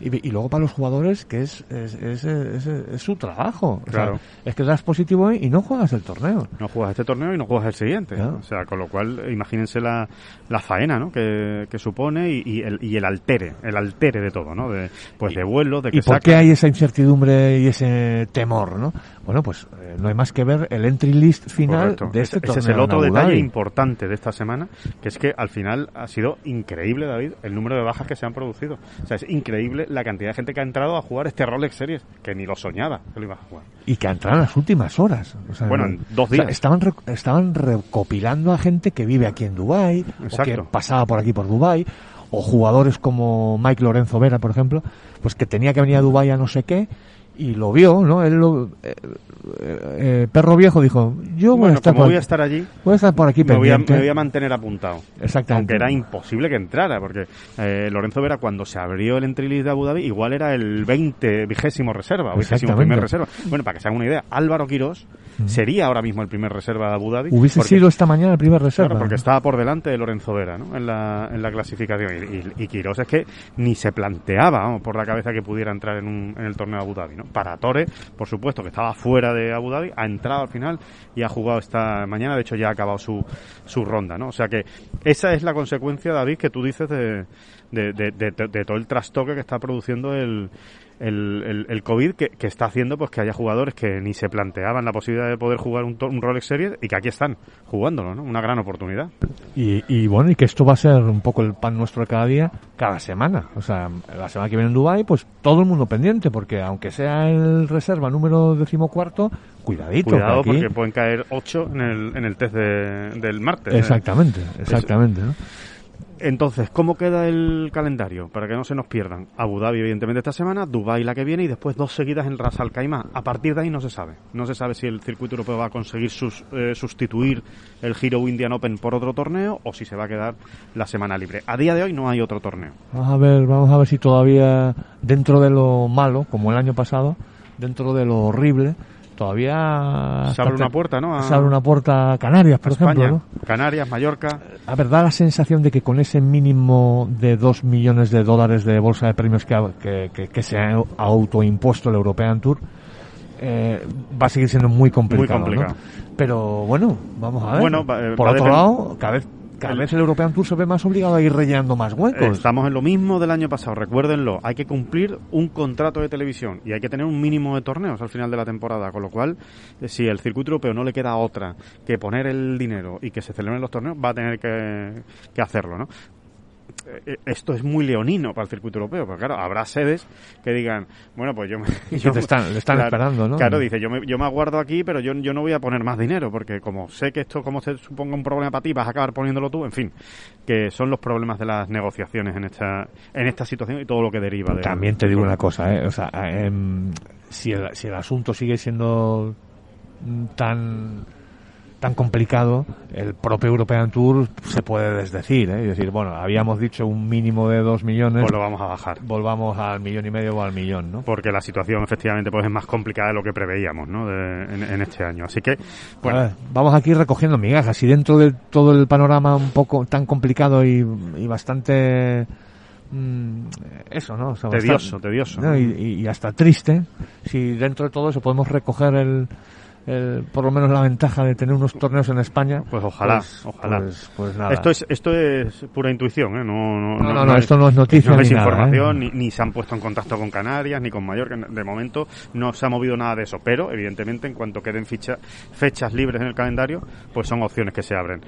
Y, y luego para los jugadores, que es, es, es, su trabajo. O sea, Claro. es que das positivo y no juegas el torneo. no juegas este torneo y no juegas el siguiente. Claro. O sea, con lo cual, imagínense la, la faena ¿no? que, que supone y, y el, y el altere, el altere de todo, ¿no? De, pues de vuelo, de que ¿Y por qué hay esa incertidumbre y ese temor, no? Bueno, pues eh, no hay más que ver el entry list final Correcto. de este ese, torneo. ese es el otro detalle importante de esta semana, que es que al final ha sido increíble, David, el número de bajas que se han producido. O sea, es increíble la cantidad de gente que ha entrado a jugar este Rolex Series, que ni lo soñaba que lo iba a jugar. Y que entraron en las últimas horas. O sea, Bueno, en dos o sea, días. estaban, re- estaban recopilando a gente que vive aquí en Dubái, o que pasaba por aquí por Dubái, o jugadores como Mike Lorenzo Vera, por ejemplo, pues que tenía que venir a Dubái a no sé qué, y lo vio, ¿no? Él lo, eh, eh, eh, perro viejo dijo, yo voy a estar como por voy a estar allí, voy a estar por aquí me voy, a, me voy a mantener apuntado. Exactamente. Aunque era imposible que entrara, porque eh, Lorenzo Vera, cuando se abrió el entry list de Abu Dhabi, igual era el 20, vigésimo reserva, o vigésimo primer reserva. Bueno, para que se hagan una idea, Álvaro Quirós sería ahora mismo el primer reserva de Abu Dhabi. Hubiese porque- sido esta mañana el primer reserva. Claro, porque estaba por delante de Lorenzo Vera ¿no? en, la, en la clasificación. Y, y, y Quirós es que ni se planteaba vamos, por la cabeza que pudiera entrar en, un, en el torneo de Abu Dhabi. ¿no? Para Torre, por supuesto, que estaba fuera de Abu Dhabi, ha entrado al final y ha jugado esta mañana. De hecho, ya ha acabado su, su ronda. ¿no? O sea que esa es la consecuencia, David, que tú dices de, de, de, de- de todo el trastoque que está produciendo el, el, el, el COVID que, que está haciendo pues que haya jugadores que ni se planteaban la posibilidad de poder jugar un, to- un Rolex Series y que aquí están jugándolo, ¿no? Una gran oportunidad. Y, y bueno, y que esto va a ser un poco el pan nuestro de cada día, cada semana. O sea, la semana que viene en Dubai pues todo el mundo pendiente, porque aunque sea el reserva número decimocuarto, cuidadito. Cuidado aquí- porque pueden caer 8 en el, en el test de- del martes. ¿eh? Exactamente, exactamente. ¿no? Entonces, ¿cómo queda el calendario? Para que no se nos pierdan. Abu Dhabi, evidentemente, esta semana, Dubai la que viene y después dos seguidas en Ras Al Khaimah. A partir de ahí no se sabe. No se sabe si el circuito europeo va a conseguir sus- eh, sustituir el Giro Indian Open por otro torneo o si se va a quedar la semana libre. A día de hoy no hay otro torneo. Vamos a ver, vamos a ver si todavía dentro de lo malo, como el año pasado, dentro de lo horrible, todavía Se abre una puerta, ¿no? A- se abre una puerta a Canarias, por a España, ejemplo, ¿no? Canarias, Mallorca. A ver, da la sensación de que con ese mínimo de 2 millones de dólares de bolsa de premios que, que, que- que se ha autoimpuesto el European Tour, eh, va a seguir siendo muy complicado. Muy complicado. ¿no? Pero bueno, vamos a ver. Bueno, va- eh, Por va otro lado, cada vez, cada vez el European Tour se ve más obligado a ir rellenando más huecos. Estamos en lo mismo del año pasado, recuérdenlo. Hay que cumplir un contrato de televisión y hay que tener un mínimo de torneos al final de la temporada. Con lo cual, eh, si el circuito europeo no le queda otra que poner el dinero y que se celebren los torneos, va a tener que, que hacerlo, ¿no? Eh, Esto es muy leonino para el circuito europeo, porque claro, habrá sedes que digan, bueno, pues yo me... Yo te están- le están claro, esperando, ¿no? Claro, dice, yo me, yo me aguardo aquí, pero yo, yo no voy a poner más dinero, porque como sé que esto, como se suponga un problema para ti, vas a acabar poniéndolo tú, en fin, que son los problemas de las negociaciones en esta, en esta situación y todo lo que deriva de También te digo una cosa, ¿eh? o sea, em, si, el, si el asunto sigue siendo tan tan complicado, el propio European Tour se puede desdecir, ¿eh? y decir, bueno, habíamos dicho un mínimo de dos millones, Pues lo vamos a bajar. volvamos al millón y medio o al millón, ¿no? Porque la situación efectivamente pues es más complicada de lo que preveíamos, ¿no? De- en, en este año. Así que, bueno, ver, vamos aquí recogiendo migajas y dentro de todo el panorama un poco tan complicado y, y bastante mm, eso, ¿no? O sea, tedioso, bastante- tedioso. y- y hasta triste, si dentro de todo eso podemos recoger el, el- por lo menos la ventaja de tener unos torneos en España. Pues ojalá, pues- ojalá. Pues, pues nada. Esto es, esto es pura intuición, ¿eh? No, no, No, no, no, esto no es noticia No es ni nada, información, ¿eh? ni, ni se han puesto en contacto con Canarias, ni con Mallorca. De momento no se ha movido nada de eso. Pero, evidentemente, en cuanto queden ficha- fechas libres en el calendario, pues son opciones que se abren.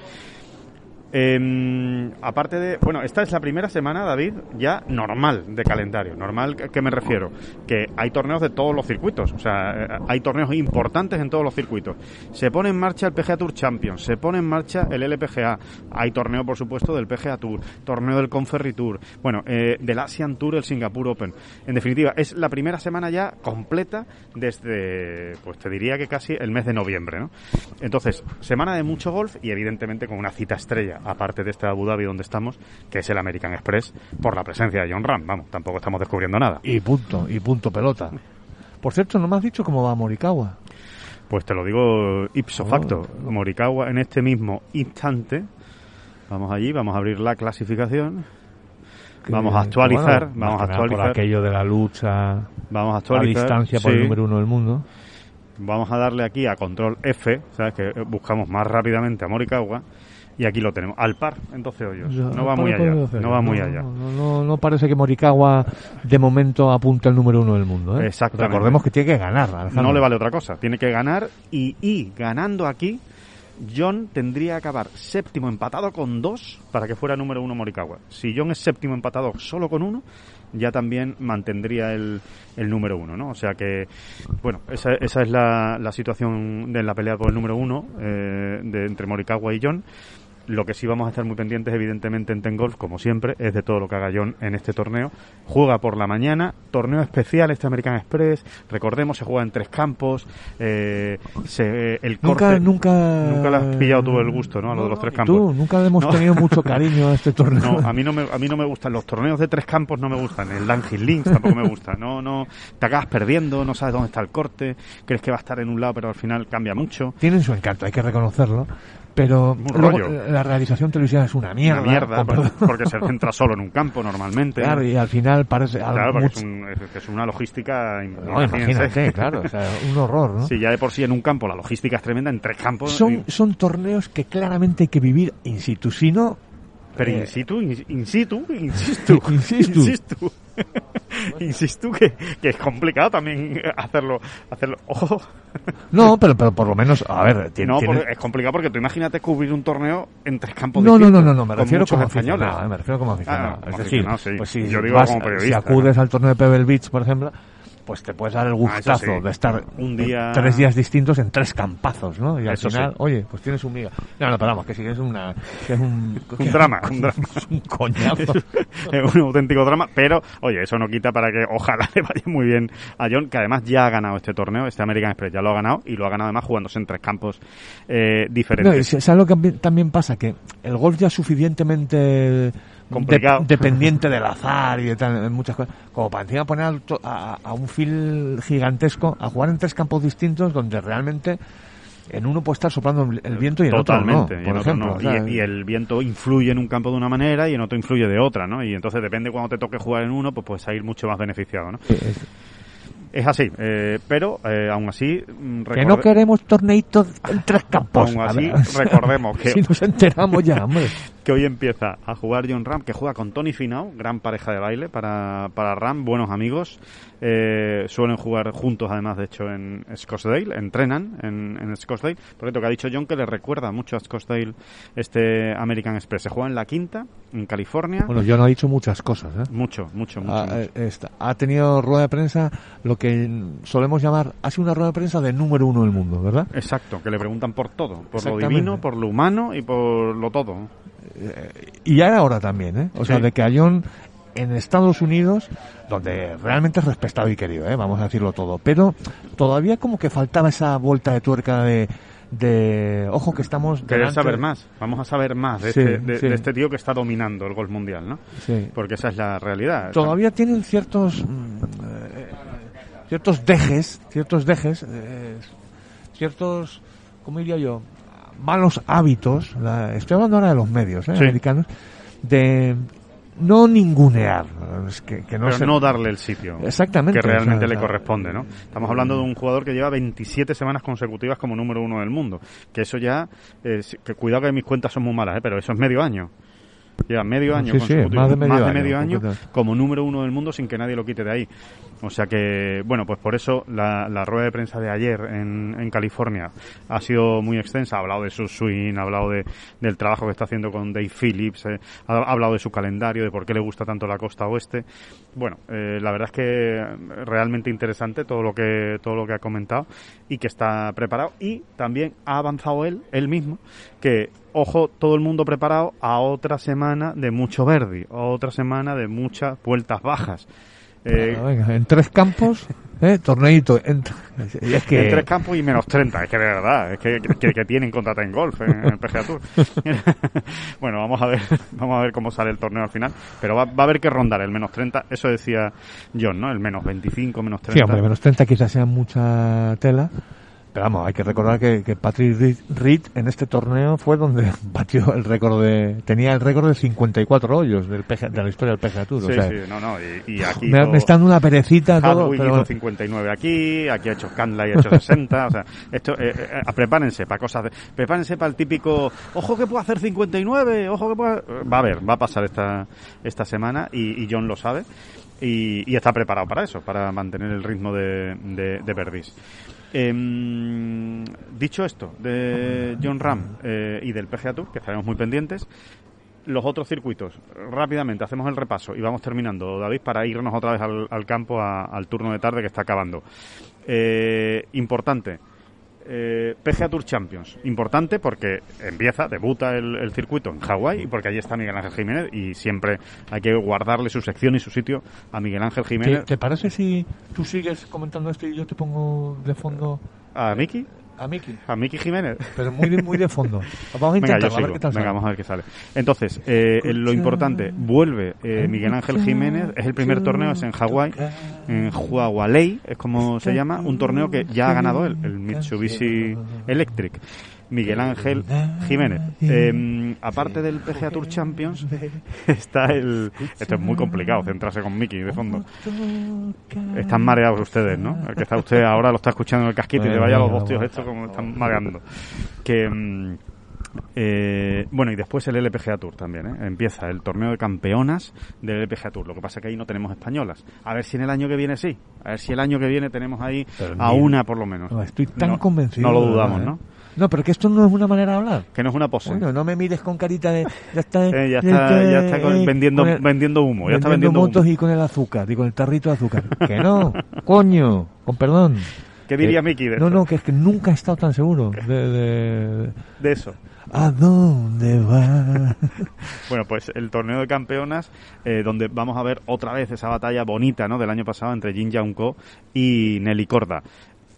Eh, aparte de, bueno, esta es la primera semana, David, ya normal de calendario. Normal, ¿a qué me refiero? Que hay torneos de todos los circuitos, o sea, hay torneos importantes en todos los circuitos. Se pone en marcha el PGA Tour Champions, se pone en marcha el LPGA, hay torneo, por supuesto, del PGA Tour, torneo del Conferry Tour, bueno, eh, del Asian Tour, el Singapore Open. En definitiva, es la primera semana ya completa desde, pues te diría que casi el mes de noviembre, ¿no? Entonces, semana de mucho golf y evidentemente con una cita estrella aparte de este Abu Dhabi donde estamos, que es el American Express, por la presencia de John Ram. Vamos, tampoco estamos descubriendo nada. Y punto, y punto pelota. Por cierto, no me has dicho cómo va Morikawa. Pues te lo digo ipso facto. Oh. Morikawa en este mismo instante, vamos allí, vamos a abrir la clasificación, Que- vamos a actualizar, bueno, vamos a actualizar, Por aquello de la lucha vamos a a actualizar, distancia por el número uno del mundo. Vamos a darle aquí a control F, ¿sabes? Que buscamos más rápidamente a Morikawa. Y aquí lo tenemos, al par en 12 hoyos. No va muy allá, no va muy allá. No, no, no parece que Morikawa de momento apunte el número uno del mundo. ¿eh? Exactamente. Recordemos que tiene que ganar. Alejandro. No le vale otra cosa. Tiene que ganar y, y ganando aquí, John tendría que acabar séptimo empatado con dos para que fuera número uno Morikawa. Si John es séptimo empatado solo con uno, ya también mantendría el, el número uno, ¿no? O sea que, bueno, esa, esa es la, la situación de la pelea por el número uno eh, de, entre Morikawa y John. Lo que sí vamos a estar muy pendientes, evidentemente, en Ten Golf, como siempre, es de todo lo que haga John en este torneo. Juega por la mañana, torneo especial este American Express. Recordemos, se juega en tres campos. Eh, se, el Nunca, corte- nunca. Nunca le has pillado tú el gusto, ¿no? A lo de los tres ¿y campos. Tú, nunca le hemos No. tenido mucho cariño a este torneo. No, a mí no me, a mí no me gustan los torneos de tres campos, no me gustan. El Langis Links tampoco me gusta. No, no, te acabas perdiendo, no sabes dónde está el corte, crees que va a estar en un lado, pero al final cambia mucho. Tienen su encanto, hay que reconocerlo. Pero luego, rollo. la realización televisiva es una mierda. Una mierda, por- porque se centra solo en un campo normalmente. Claro, y al final parece Claro, mucho- es, un- es- una logística. No, imagínate, claro, o sea, un horror, ¿no? Si ya de por sí en un campo la logística es tremenda, en tres campos. Son, y- son torneos que claramente hay que vivir in situ, si no... pero eh, in situ, in, in situ, insisto. Insisto. Insisto. Insisto que, que es complicado también hacerlo. hacerlo. Ojo. No, pero, pero por lo menos, a ver, tiene... No, tiene- es complicado porque tú imagínate cubrir un torneo en tres campos No, no, no, no, no, me refiero como españoles. aficionado, eh, me refiero como aficionado. Ah, como es decir, aficionado, sí. pues si, Yo digo vas- como periodista, si acudes al torneo de Pebble Beach, por ejemplo, pues te puedes dar el Ah, gustazo sí. de estar Un día- tres días distintos en tres campazos, ¿no? Y al Eso final, sí. oye, pues tienes un miga. No, no, pero vamos, que sí, que es una... Que es un, Un drama, un drama. es un coñazo. es un auténtico drama, pero oye, eso no quita para que ojalá le vaya muy bien a John, que además ya ha ganado este torneo, este American Express ya lo ha ganado y lo ha ganado además jugándose en tres campos eh, No, y diferentes. ¿Sabes lo que también- también pasa? Que el golf ya es suficientemente Complicado. de- dependiente del azar y de tal, muchas cosas, como para encima poner a, a un fil gigantesco a jugar en tres campos distintos donde realmente en uno puede estar soplando el- viento y en Totalmente, otro no, y, por otro ejemplo. no. o sea, Y- y el viento influye en un campo de una manera y en otro influye de otra, ¿no? Y entonces depende cuando te toque jugar en uno, pues puedes salir mucho más beneficiado, ¿no? es- Es así, eh, pero eh, aún así... mm, que no queremos torneitos en tres campos. Aún así, recordemos que- si nos enteramos ya, hombre. Que hoy empieza a jugar John Ram, que juega con Tony Finau, gran pareja de baile para, para Ram, buenos amigos. Eh, suelen jugar juntos, además, de hecho, en Scottsdale, entrenan en, en Scottsdale. Por cierto, que ha dicho John que le recuerda mucho a Scottsdale este American Express. Se juega en la quinta, en California. Bueno, no he dicho muchas cosas, ¿eh? mucho, mucho, mucho. Ha, mucho. eh, esta- ha tenido rueda de prensa lo que solemos llamar, ha sido una rueda de prensa de número uno del mundo, ¿verdad? Exacto, que le preguntan por todo, por lo divino, por lo humano y por lo todo. Y ya ahora también, ¿eh? O sea, de que en Estados Unidos, donde realmente es respetado y querido, ¿eh? Vamos a decirlo todo, pero todavía como que faltaba esa vuelta de tuerca de, de ojo que estamos Querer saber más, vamos a saber más de, Sí, este, de- sí. de este tío que está dominando el golf mundial, ¿no? Sí. Porque esa es la realidad. Todavía tienen ciertos mm, eh, ciertos dejes, ciertos dejes, eh, ciertos, ¿cómo diría yo? Malos hábitos. la- estoy hablando ahora de los medios ¿eh? Sí. americanos de no ningunear, es que, que no pero se- no darle el sitio Exactamente, que realmente o sea, le corresponde, ¿no? Estamos hablando de un jugador que lleva 27 semanas consecutivas como número uno del mundo, que eso ya, eh, que cuidado que mis cuentas son muy malas, ¿eh? pero eso es medio año. Lleva medio año Sí, sí, más de medio año, año completo. como número uno del mundo sin que nadie lo quite de ahí. O sea que, bueno, pues por eso la, la rueda de prensa de ayer en, en California ha sido muy extensa. Ha hablado de su swing, ha hablado de, del trabajo que está haciendo con Dave Phillips, eh, ha, ha hablado de su calendario, de por qué le gusta tanto la costa oeste. Bueno, eh, la verdad es que realmente interesante todo lo que todo lo que ha comentado y que está preparado y también ha avanzado él, él mismo, que ojo, todo el mundo preparado a otra semana de mucho verde, a otra semana de muchas vueltas bajas. Eh, venga, en tres campos, ¿eh? torneito. En, y es que En tres campos y menos 30, es que de verdad, es que, que, que tienen contra en golf en, el PGA Tour. bueno, vamos a ver, vamos a ver cómo sale el torneo al final, pero va, va a haber que rondar el menos 30, eso decía John, ¿no? El menos 25, menos 30. Sí, hombre, menos 30 quizás sea mucha tela. Pero vamos, hay que recordar que, que Patrick Reed, Reed en este torneo fue donde batió el récord de... Tenía el récord de 54 hoyos del PGA de la historia del PGA Tour. Sí, o sea, sí, no, no, y, y aquí... me, todo- me está dando una perecita todo. Pero hizo bueno. 59 aquí, aquí ha hecho Scanlon y ha hecho 60, o sea, esto, eh, eh, prepárense para cosas, de- prepárense para el típico, ojo que puedo hacer 59, ojo que puedo, va a haber, va a pasar esta, esta semana y, y John lo sabe y, y está preparado para eso, para mantener el ritmo de, de, de Verdis. Em, dicho esto de John Ram eh, y del PGA Tour, que estaremos muy pendientes, los otros circuitos, rápidamente hacemos el repaso y vamos terminando, David, para irnos otra vez al, al campo al turno de tarde que está acabando. Eh, importante, eh, PGA Tour Champions, importante porque empieza, debuta el, el circuito en Hawái y porque allí está Miguel Ángel Jiménez y siempre hay que guardarle su sección y su sitio a Miguel Ángel ¿Te, Jiménez. te parece si tú sigues comentando esto y yo te pongo de fondo ¿A Miki? A Miki? ¿A Miki Jiménez? Pero muy de, muy de fondo. Vamos a intentarlo, a ver qué tal Venga, vamos a ver qué sale. Entonces, eh, lo importante, vuelve eh, Miguel Ángel Jiménez, es el primer torneo, es en Hawái, en Huawalei, es como se llama, un torneo que ya ha ganado él, el Mitsubishi Electric. Miguel Ángel Jiménez. Eh, aparte del PGA Tour Champions, está el... Esto es muy complicado, centrarse con Mickey de fondo. Están mareados ustedes, ¿no? El que está usted ahora lo está escuchando en el casquito y le vaya a los dos tíos estos como están mareando. Que... mm, eh, bueno, y después el LPGA Tour también, ¿eh? Empieza el torneo de campeonas del LPGA Tour. Lo que pasa es que ahí no tenemos españolas. A ver si en el año que viene sí. A ver si el año que viene tenemos ahí Pero a una por lo menos. No, estoy tan No- convencido. No lo dudamos, ¿no? No, pero que esto no es una manera de hablar. Que no es una pose. Bueno, no me mires con carita de... Ya está, Eh, ya está, ya está eh, vendiendo, el- vendiendo humo. Ya está vendiendo motos humo. y con el azúcar, y con el tarrito de azúcar. que no, coño, con perdón. ¿Qué diría Miki de No, no, que es que nunca he estado tan seguro de... de- De eso. ¿A dónde va? Bueno, pues el torneo de campeonas, eh, donde vamos a ver otra vez esa batalla bonita, ¿no? Del año pasado entre Jin Jaunko y Nelly Corda.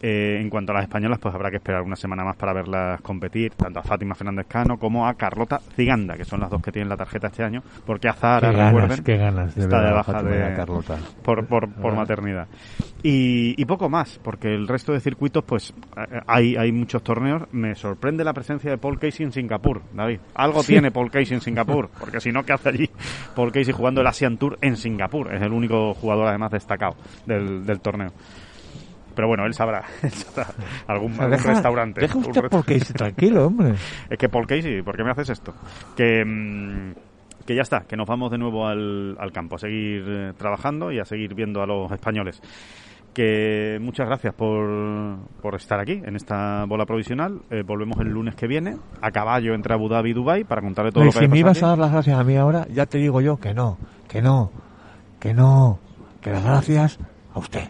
Eh, en cuanto a las españolas, pues habrá que esperar una semana más para verlas competir, tanto a Fátima Fernández Cano como a Carlota Ziganda, que son las dos que tienen la tarjeta este año, porque a Zara, qué ganas, recuerden, qué ganas de está ver de baja Fátima Carlota. por, por, por maternidad. Y, y poco más, porque el resto de circuitos, pues eh, hay, hay muchos torneos. Me sorprende la presencia de Paul Casey en Singapur, David. Algo tiene Paul Casey en Singapur, porque si no, ¿qué hace allí Paul Casey jugando el Asian Tour en Singapur? Es el único jugador, además, destacado del, del torneo. Pero bueno, él sabrá, él sabrá algún, algún deja- restaurante. Deja un usted resta- porque dice tranquilo, hombre. es que Paul Casey, ¿por qué me haces esto? Que, mm, que ya está, que nos vamos de nuevo al, al campo, a seguir eh, trabajando y a seguir viendo a los españoles. Que muchas gracias por, por estar aquí en esta bola provisional. Eh, volvemos el lunes que viene a caballo entre Abu Dhabi y Dubai para contarle todo No, lo que si me ibas a dar las gracias a mí ahora, ya te digo yo que no, que no, que no, que las gracias a usted.